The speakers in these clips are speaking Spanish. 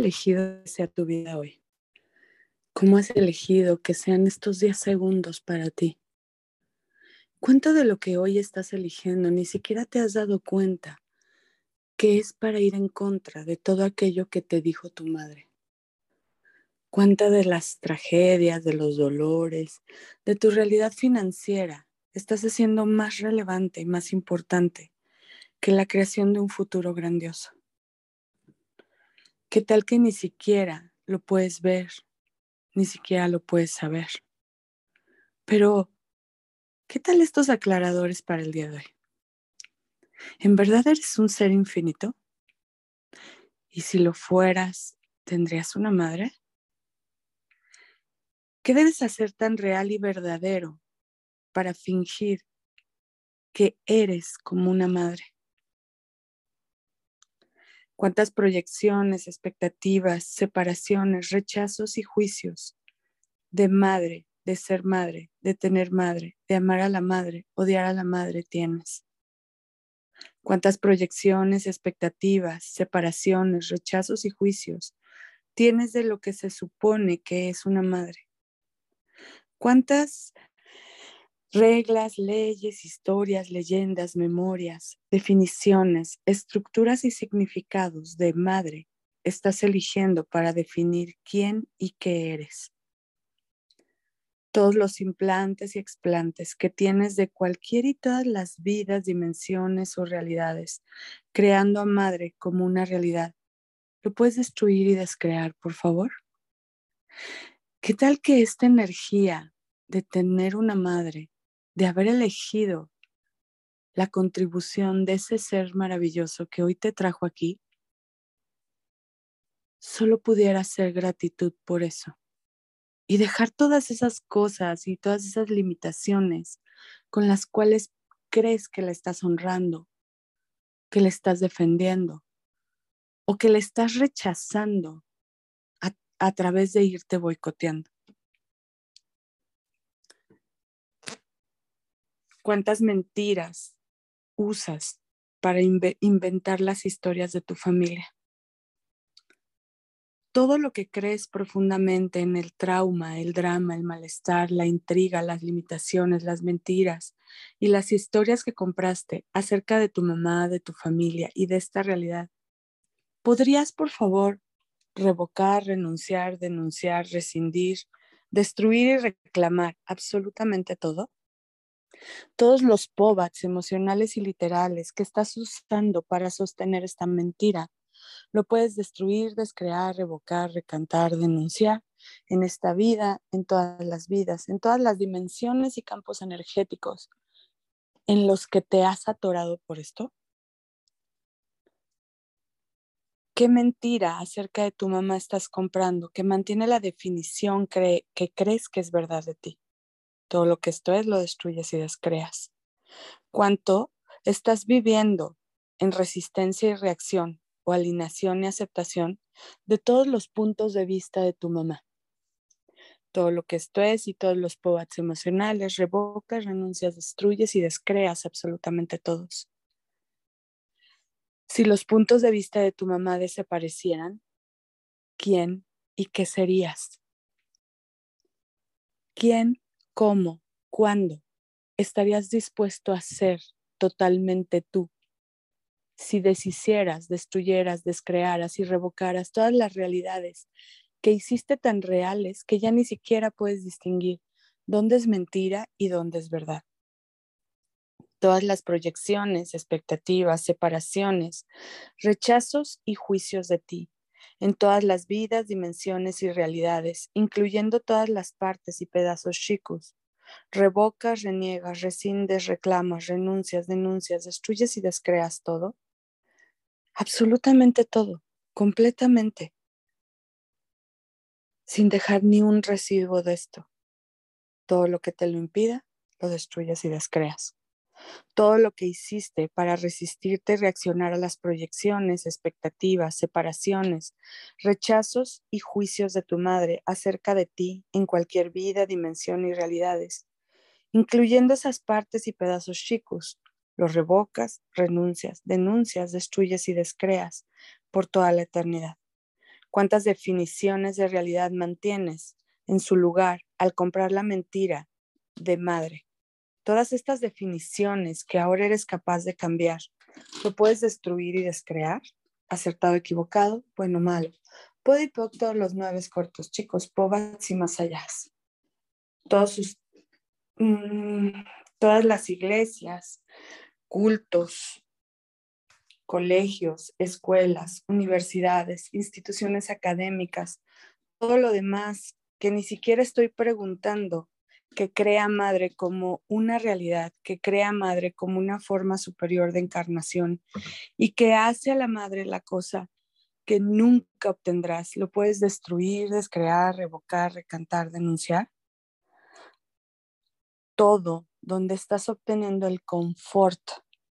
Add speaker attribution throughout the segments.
Speaker 1: elegido sea tu vida hoy? ¿Cómo has elegido que sean estos 10 segundos para ti? ¿Cuánto de lo que hoy estás eligiendo ni siquiera te has dado cuenta que es para ir en contra de todo aquello que te dijo tu madre? ¿Cuánta de las tragedias, de los dolores, de tu realidad financiera estás haciendo más relevante y más importante que la creación de un futuro grandioso? ¿Qué tal que ni siquiera lo puedes ver, ni siquiera lo puedes saber? Pero ¿Qué tal estos aclaradores para el día de hoy? ¿En verdad eres un ser infinito? ¿Y si lo fueras, tendrías una madre? ¿Qué debes hacer tan real y verdadero para fingir que eres como una madre? ¿Cuántas proyecciones, expectativas, separaciones, rechazos y juicios de madre de ser madre, de tener madre, de amar a la madre, odiar a la madre tienes? ¿Cuántas proyecciones, expectativas, separaciones, rechazos y juicios tienes de lo que se supone que es una madre? ¿Cuántas reglas, leyes, historias, leyendas, memorias, definiciones, estructuras y significados de madre estás eligiendo para definir quién y qué eres? todos los implantes y explantes que tienes de cualquier y todas las vidas, dimensiones o realidades, creando a madre como una realidad. ¿Lo puedes destruir y descrear, por favor? ¿Qué tal que esta energía de tener una madre, de haber elegido la contribución de ese ser maravilloso que hoy te trajo aquí, solo pudiera ser gratitud por eso? y dejar todas esas cosas y todas esas limitaciones con las cuales crees que la estás honrando, que le estás defendiendo o que le estás rechazando a, a través de irte boicoteando. ¿Cuántas mentiras usas para inventar las historias de tu familia? todo lo que crees profundamente en el trauma, el drama, el malestar, la intriga, las limitaciones, las mentiras y las historias que compraste acerca de tu mamá, de tu familia y de esta realidad, ¿podrías, por favor, revocar, renunciar, denunciar, rescindir, destruir y reclamar absolutamente todo? Todos los pobats emocionales y literales que estás usando para sostener esta mentira lo puedes destruir, descrear, revocar, recantar, denunciar en esta vida, en todas las vidas, en todas las dimensiones y campos energéticos en los que te has atorado por esto. ¿Qué mentira acerca de tu mamá estás comprando que mantiene la definición que crees que es verdad de ti? Todo lo que esto es lo destruyes y descreas. ¿Cuánto estás viviendo en resistencia y reacción o alineación y aceptación de todos los puntos de vista de tu mamá. Todo lo que esto es y todos los pobats emocionales, revocas, renuncias, destruyes y descreas absolutamente todos. Si los puntos de vista de tu mamá desaparecieran, ¿quién y qué serías? ¿Quién, cómo, cuándo estarías dispuesto a ser totalmente tú si deshicieras, destruyeras, descrearas y revocaras todas las realidades que hiciste tan reales que ya ni siquiera puedes distinguir dónde es mentira y dónde es verdad. Todas las proyecciones, expectativas, separaciones, rechazos y juicios de ti, en todas las vidas, dimensiones y realidades, incluyendo todas las partes y pedazos chicos. Revocas, reniegas, rescindes, reclamas, renuncias, denuncias, destruyes y descreas todo absolutamente todo, completamente, sin dejar ni un residuo de esto. Todo lo que te lo impida, lo destruyes y descreas. Todo lo que hiciste para resistirte y reaccionar a las proyecciones, expectativas, separaciones, rechazos y juicios de tu madre acerca de ti en cualquier vida, dimensión y realidades, incluyendo esas partes y pedazos chicos, los revocas, renuncias, denuncias, destruyes y descreas por toda la eternidad. ¿Cuántas definiciones de realidad mantienes en su lugar al comprar la mentira de madre? Todas estas definiciones que ahora eres capaz de cambiar, ¿lo puedes destruir y descrear? ¿Acertado, equivocado, bueno, malo? Podipoc, todos los nueve cortos, chicos, Pobats y más allá. Todos sus, mm, todas las iglesias, cultos, colegios, escuelas, universidades, instituciones académicas, todo lo demás que ni siquiera estoy preguntando, que crea madre como una realidad, que crea madre como una forma superior de encarnación y que hace a la madre la cosa que nunca obtendrás. Lo puedes destruir, descrear, revocar, recantar, denunciar. Todo donde estás obteniendo el confort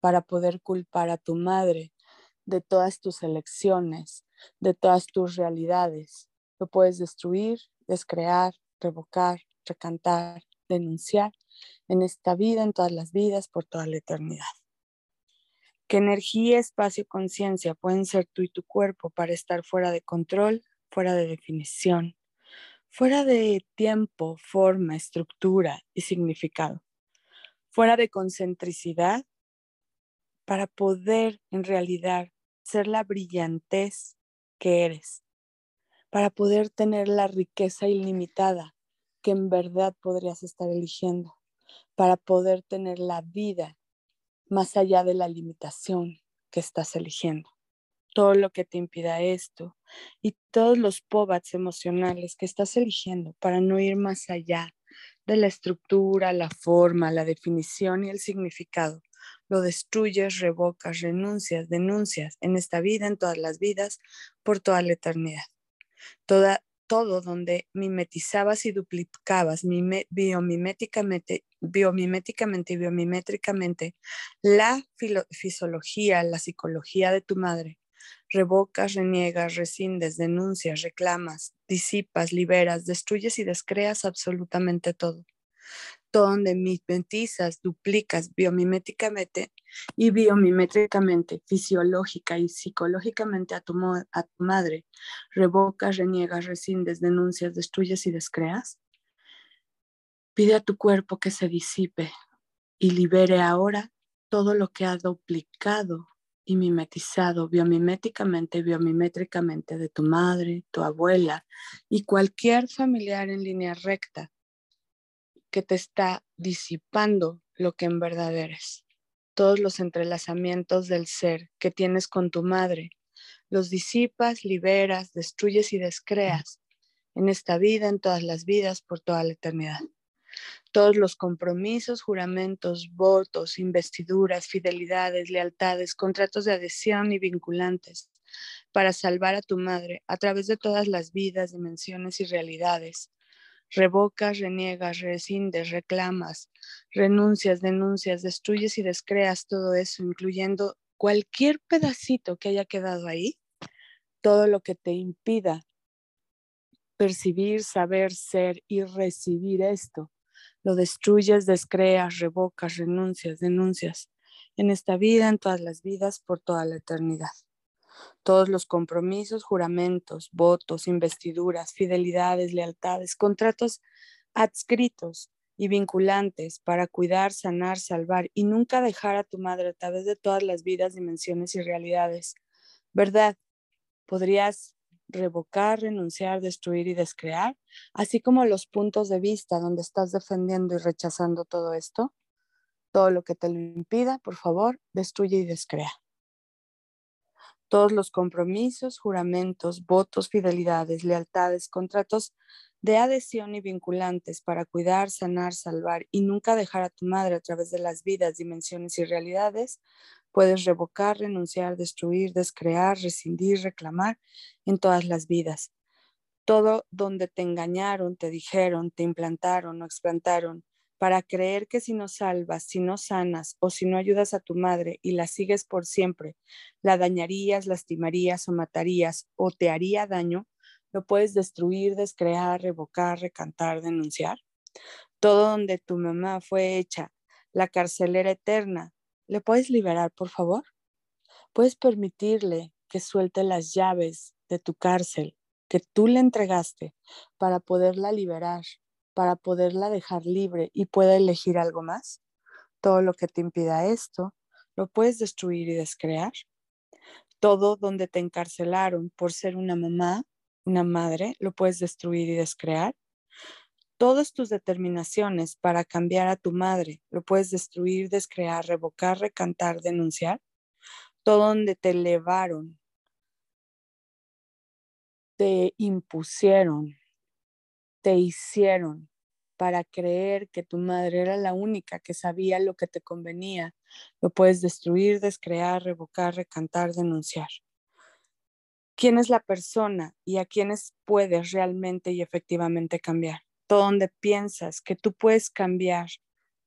Speaker 1: para poder culpar a tu madre de todas tus elecciones, de todas tus realidades. Lo puedes destruir, descrear, revocar, recantar, denunciar en esta vida, en todas las vidas, por toda la eternidad. ¿Qué energía, espacio, conciencia pueden ser tú y tu cuerpo para estar fuera de control, fuera de definición, fuera de tiempo, forma, estructura y significado, fuera de concentricidad para poder en realidad ser la brillantez que eres, para poder tener la riqueza ilimitada que en verdad podrías estar eligiendo, para poder tener la vida más allá de la limitación que estás eligiendo. Todo lo que te impida esto y todos los pobats emocionales que estás eligiendo para no ir más allá de la estructura, la forma, la definición y el significado lo destruyes, revocas, renuncias, denuncias en esta vida, en todas las vidas, por toda la eternidad. Toda, todo donde mimetizabas y duplicabas biomiméticamente, biomiméticamente y biomimétricamente la fisiología, la psicología de tu madre, revocas, reniegas, rescindes, denuncias, reclamas, disipas, liberas, destruyes y descreas absolutamente todo donde mimetizas, duplicas biomiméticamente y biomimétricamente, fisiológica y psicológicamente a tu, a tu madre, revocas, reniegas, rescindes, denuncias, destruyes y descreas, pide a tu cuerpo que se disipe y libere ahora todo lo que ha duplicado y mimetizado biomiméticamente, biomimétricamente de tu madre, tu abuela y cualquier familiar en línea recta que te está disipando lo que en verdad eres. Todos los entrelazamientos del ser que tienes con tu madre, los disipas, liberas, destruyes y descreas en esta vida, en todas las vidas, por toda la eternidad. Todos los compromisos, juramentos, votos, investiduras, fidelidades, lealtades, contratos de adhesión y vinculantes para salvar a tu madre a través de todas las vidas, dimensiones y realidades, revocas, reniegas, rescindes, reclamas, renuncias, denuncias, destruyes y descreas todo eso, incluyendo cualquier pedacito que haya quedado ahí, todo lo que te impida percibir, saber, ser y recibir esto, lo destruyes, descreas, revocas, renuncias, denuncias en esta vida, en todas las vidas, por toda la eternidad todos los compromisos, juramentos, votos, investiduras, fidelidades, lealtades, contratos adscritos y vinculantes para cuidar, sanar, salvar y nunca dejar a tu madre a través de todas las vidas, dimensiones y realidades. ¿Verdad? Podrías revocar, renunciar, destruir y descrear, así como los puntos de vista donde estás defendiendo y rechazando todo esto. Todo lo que te lo impida, por favor, destruye y descrea todos los compromisos, juramentos, votos, fidelidades, lealtades, contratos de adhesión y vinculantes para cuidar, sanar, salvar y nunca dejar a tu madre a través de las vidas, dimensiones y realidades, puedes revocar, renunciar, destruir, descrear, rescindir, reclamar en todas las vidas. Todo donde te engañaron, te dijeron, te implantaron o explantaron para creer que si no salvas, si no sanas o si no ayudas a tu madre y la sigues por siempre, la dañarías, lastimarías o matarías o te haría daño, lo puedes destruir, descrear, revocar, recantar, denunciar. Todo donde tu mamá fue hecha la carcelera eterna, ¿le puedes liberar, por favor? Puedes permitirle que suelte las llaves de tu cárcel que tú le entregaste para poderla liberar, para poderla dejar libre y pueda elegir algo más. Todo lo que te impida esto, lo puedes destruir y descrear. Todo donde te encarcelaron por ser una mamá, una madre, lo puedes destruir y descrear. Todas tus determinaciones para cambiar a tu madre, lo puedes destruir, descrear, revocar, recantar, denunciar. Todo donde te elevaron te impusieron, te hicieron para creer que tu madre era la única que sabía lo que te convenía, lo puedes destruir, descrear, revocar, recantar, denunciar. ¿Quién es la persona y a quiénes puedes realmente y efectivamente cambiar? Todo donde piensas que tú puedes cambiar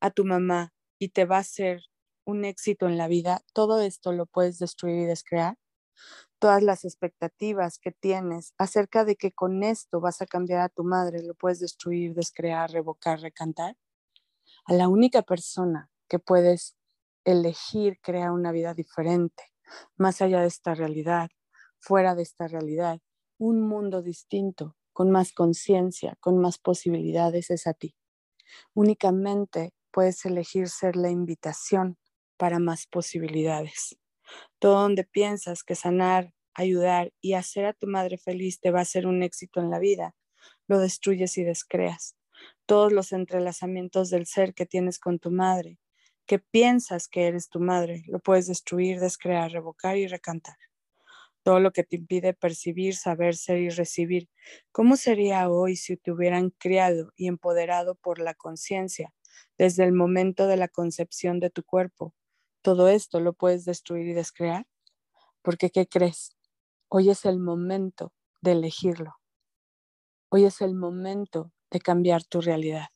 Speaker 1: a tu mamá y te va a ser un éxito en la vida, todo esto lo puedes destruir y descrear todas las expectativas que tienes acerca de que con esto vas a cambiar a tu madre, lo puedes destruir, descrear, revocar, recantar. A la única persona que puedes elegir crear una vida diferente, más allá de esta realidad, fuera de esta realidad, un mundo distinto, con más conciencia, con más posibilidades, es a ti. Únicamente puedes elegir ser la invitación para más posibilidades. Todo donde piensas que sanar, ayudar y hacer a tu madre feliz te va a ser un éxito en la vida, lo destruyes y descreas. Todos los entrelazamientos del ser que tienes con tu madre, que piensas que eres tu madre, lo puedes destruir, descrear, revocar y recantar. Todo lo que te impide percibir, saber, ser y recibir. ¿Cómo sería hoy si te hubieran criado y empoderado por la conciencia desde el momento de la concepción de tu cuerpo? Todo esto lo puedes destruir y descrear, porque ¿qué crees? Hoy es el momento de elegirlo. Hoy es el momento de cambiar tu realidad.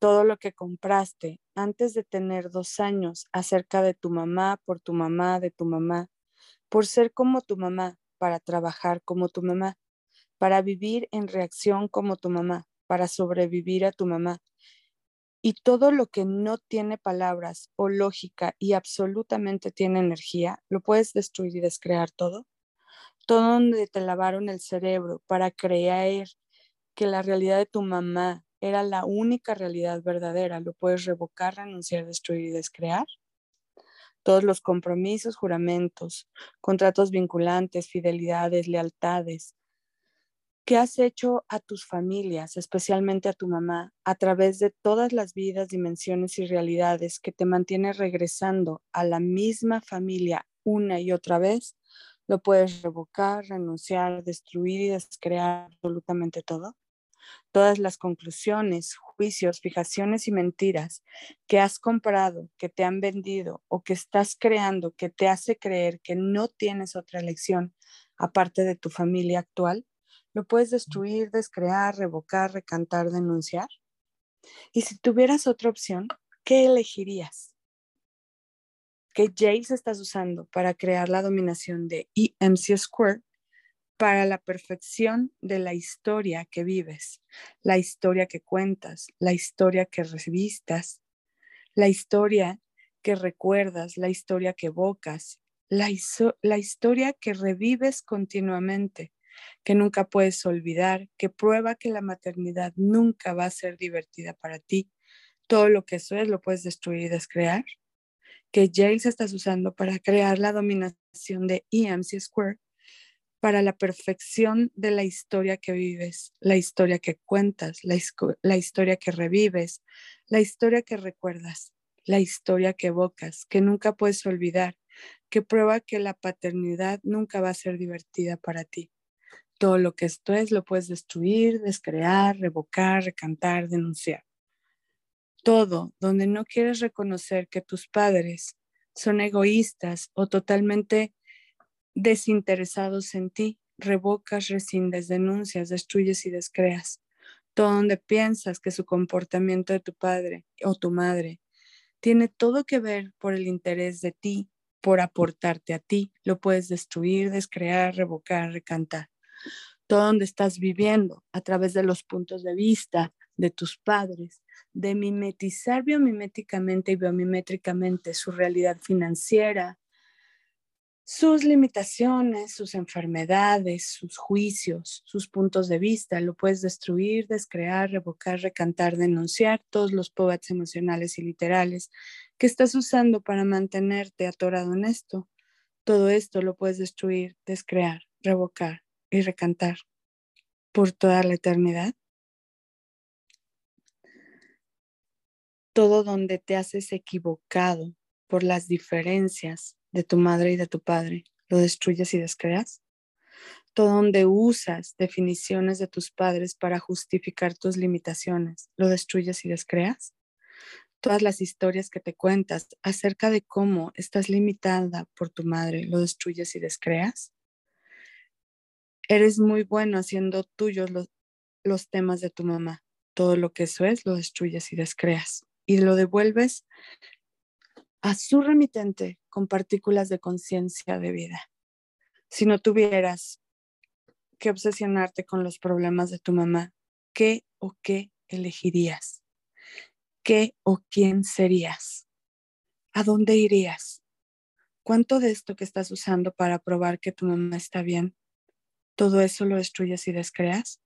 Speaker 1: Todo lo que compraste antes de tener dos años acerca de tu mamá, por tu mamá, de tu mamá, por ser como tu mamá, para trabajar como tu mamá, para vivir en reacción como tu mamá, para sobrevivir a tu mamá, y todo lo que no tiene palabras o lógica y absolutamente tiene energía, lo puedes destruir y descrear todo. Todo donde te lavaron el cerebro para creer que la realidad de tu mamá era la única realidad verdadera, lo puedes revocar, renunciar, destruir y descrear. Todos los compromisos, juramentos, contratos vinculantes, fidelidades, lealtades, ¿Qué has hecho a tus familias, especialmente a tu mamá, a través de todas las vidas, dimensiones y realidades que te mantiene regresando a la misma familia una y otra vez? Lo puedes revocar, renunciar, destruir y descrear absolutamente todo. Todas las conclusiones, juicios, fijaciones y mentiras que has comprado, que te han vendido o que estás creando, que te hace creer que no tienes otra elección aparte de tu familia actual, lo puedes destruir, descrear, revocar, recantar, denunciar. Y si tuvieras otra opción, ¿qué elegirías? ¿Qué Jails estás usando para crear la dominación de EMC Square para la perfección de la historia que vives, la historia que cuentas, la historia que revistas, la historia que recuerdas, la historia que evocas, la historia que revives continuamente, que nunca puedes olvidar, que prueba que la maternidad nunca va a ser divertida para ti. Todo lo que eso es lo puedes destruir y descrear. Que Jails estás usando para crear la dominación de EMC Square para la perfección de la historia que vives, la historia que cuentas, la, la historia que revives, la historia que recuerdas, la historia que evocas, que nunca puedes olvidar, que prueba que la paternidad nunca va a ser divertida para ti. Todo lo que esto es lo puedes destruir, descrear, revocar, recantar, denunciar. Todo donde no quieres reconocer que tus padres son egoístas o totalmente desinteresados en ti, revocas, rescindes, denuncias, destruyes y descreas. Todo donde piensas que su comportamiento de tu padre o tu madre tiene todo que ver por el interés de ti, por aportarte a ti, lo puedes destruir, descrear, revocar, recantar todo donde estás viviendo a través de los puntos de vista de tus padres, de mimetizar biomiméticamente y biomimétricamente su realidad financiera, sus limitaciones, sus enfermedades, sus juicios, sus puntos de vista. Lo puedes destruir, descrear, revocar, recantar, denunciar todos los poets emocionales y literales que estás usando para mantenerte atorado en esto. Todo esto lo puedes destruir, descrear, revocar y recantar por toda la eternidad. Todo donde te haces equivocado por las diferencias de tu madre y de tu padre, lo destruyes y descreas. Todo donde usas definiciones de tus padres para justificar tus limitaciones, lo destruyes y descreas. Todas las historias que te cuentas acerca de cómo estás limitada por tu madre, lo destruyes y descreas. Eres muy bueno haciendo tuyos los, los temas de tu mamá. Todo lo que eso es, lo destruyes y descreas. Y lo devuelves a su remitente con partículas de conciencia de vida. Si no tuvieras que obsesionarte con los problemas de tu mamá, ¿qué o qué elegirías? ¿Qué o quién serías? ¿A dónde irías? ¿Cuánto de esto que estás usando para probar que tu mamá está bien, todo eso lo destruyes y descreas?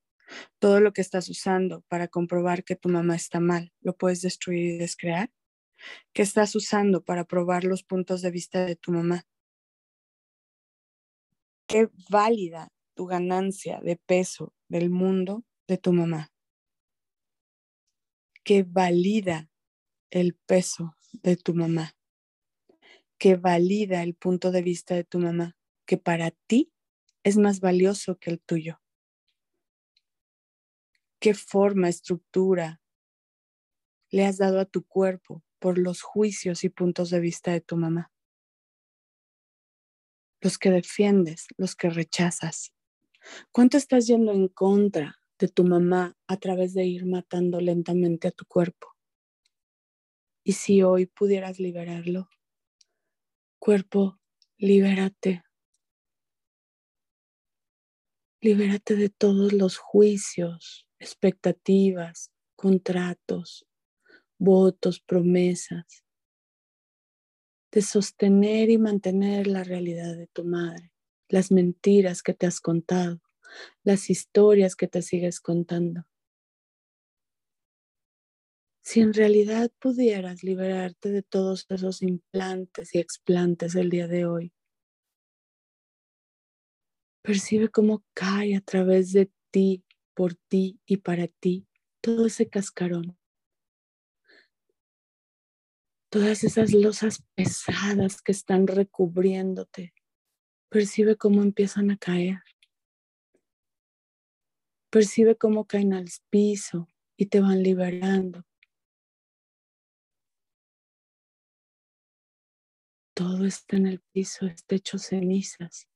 Speaker 1: Todo lo que estás usando para comprobar que tu mamá está mal, ¿lo puedes destruir y descrear? ¿Qué estás usando para probar los puntos de vista de tu mamá? ¿Qué válida tu ganancia de peso del mundo de tu mamá? ¿Qué valida el peso de tu mamá? ¿Qué valida el punto de vista de tu mamá? Que para ti es más valioso que el tuyo. ¿Qué forma, estructura le has dado a tu cuerpo por los juicios y puntos de vista de tu mamá. Los que defiendes, los que rechazas. ¿Cuánto estás yendo en contra de tu mamá a través de ir matando lentamente a tu cuerpo? Y si hoy pudieras liberarlo, cuerpo, libérate. Libérate de todos los juicios, expectativas, contratos, votos, promesas, de sostener y mantener la realidad de tu madre, las mentiras que te has contado, las historias que te sigues contando. Si en realidad pudieras liberarte de todos esos implantes y explantes el día de hoy, percibe cómo cae a través de ti, por ti y para ti todo ese cascarón todas esas losas pesadas que están recubriéndote. Percibe cómo empiezan a caer. Percibe cómo caen al piso y te van liberando. Todo está en el piso, está hecho cenizas.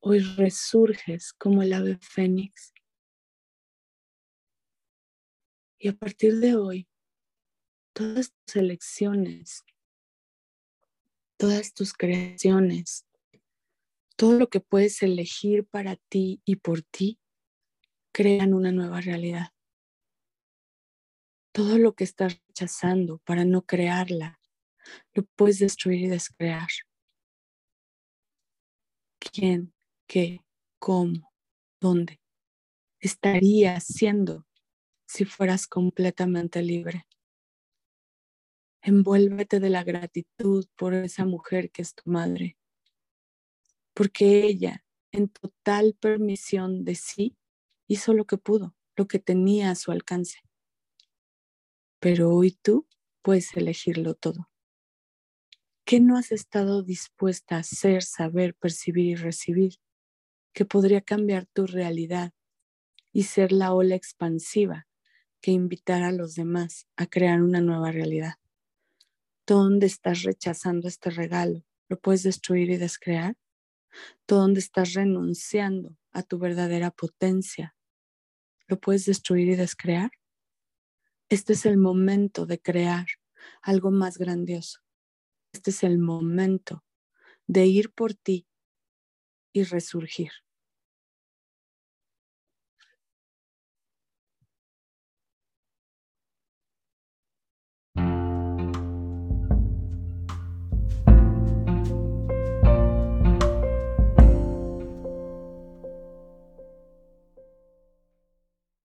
Speaker 1: Hoy resurges como el ave fénix. Y a partir de hoy todas tus elecciones, todas tus creaciones, todo lo que puedes elegir para ti y por ti, crean una nueva realidad. Todo lo que estás rechazando para no crearla, lo puedes destruir y descrear. ¿Quién? ¿Qué? ¿Cómo? ¿Dónde? Estarías siendo si fueras completamente libre. Envuélvete de la gratitud por esa mujer que es tu madre, porque ella, en total permisión de sí, hizo lo que pudo, lo que tenía a su alcance. Pero hoy tú puedes elegirlo todo. ¿Qué no has estado dispuesta a hacer, saber, percibir y recibir? Que podría cambiar tu realidad y ser la ola expansiva que invitara a los demás a crear una nueva realidad. ¿Dónde estás rechazando este regalo? ¿Lo puedes destruir y descrear? ¿Dónde estás renunciando a tu verdadera potencia? ¿Lo puedes destruir y descrear? Este es el momento de crear algo más grandioso. Este es el momento de ir por ti y resurgir.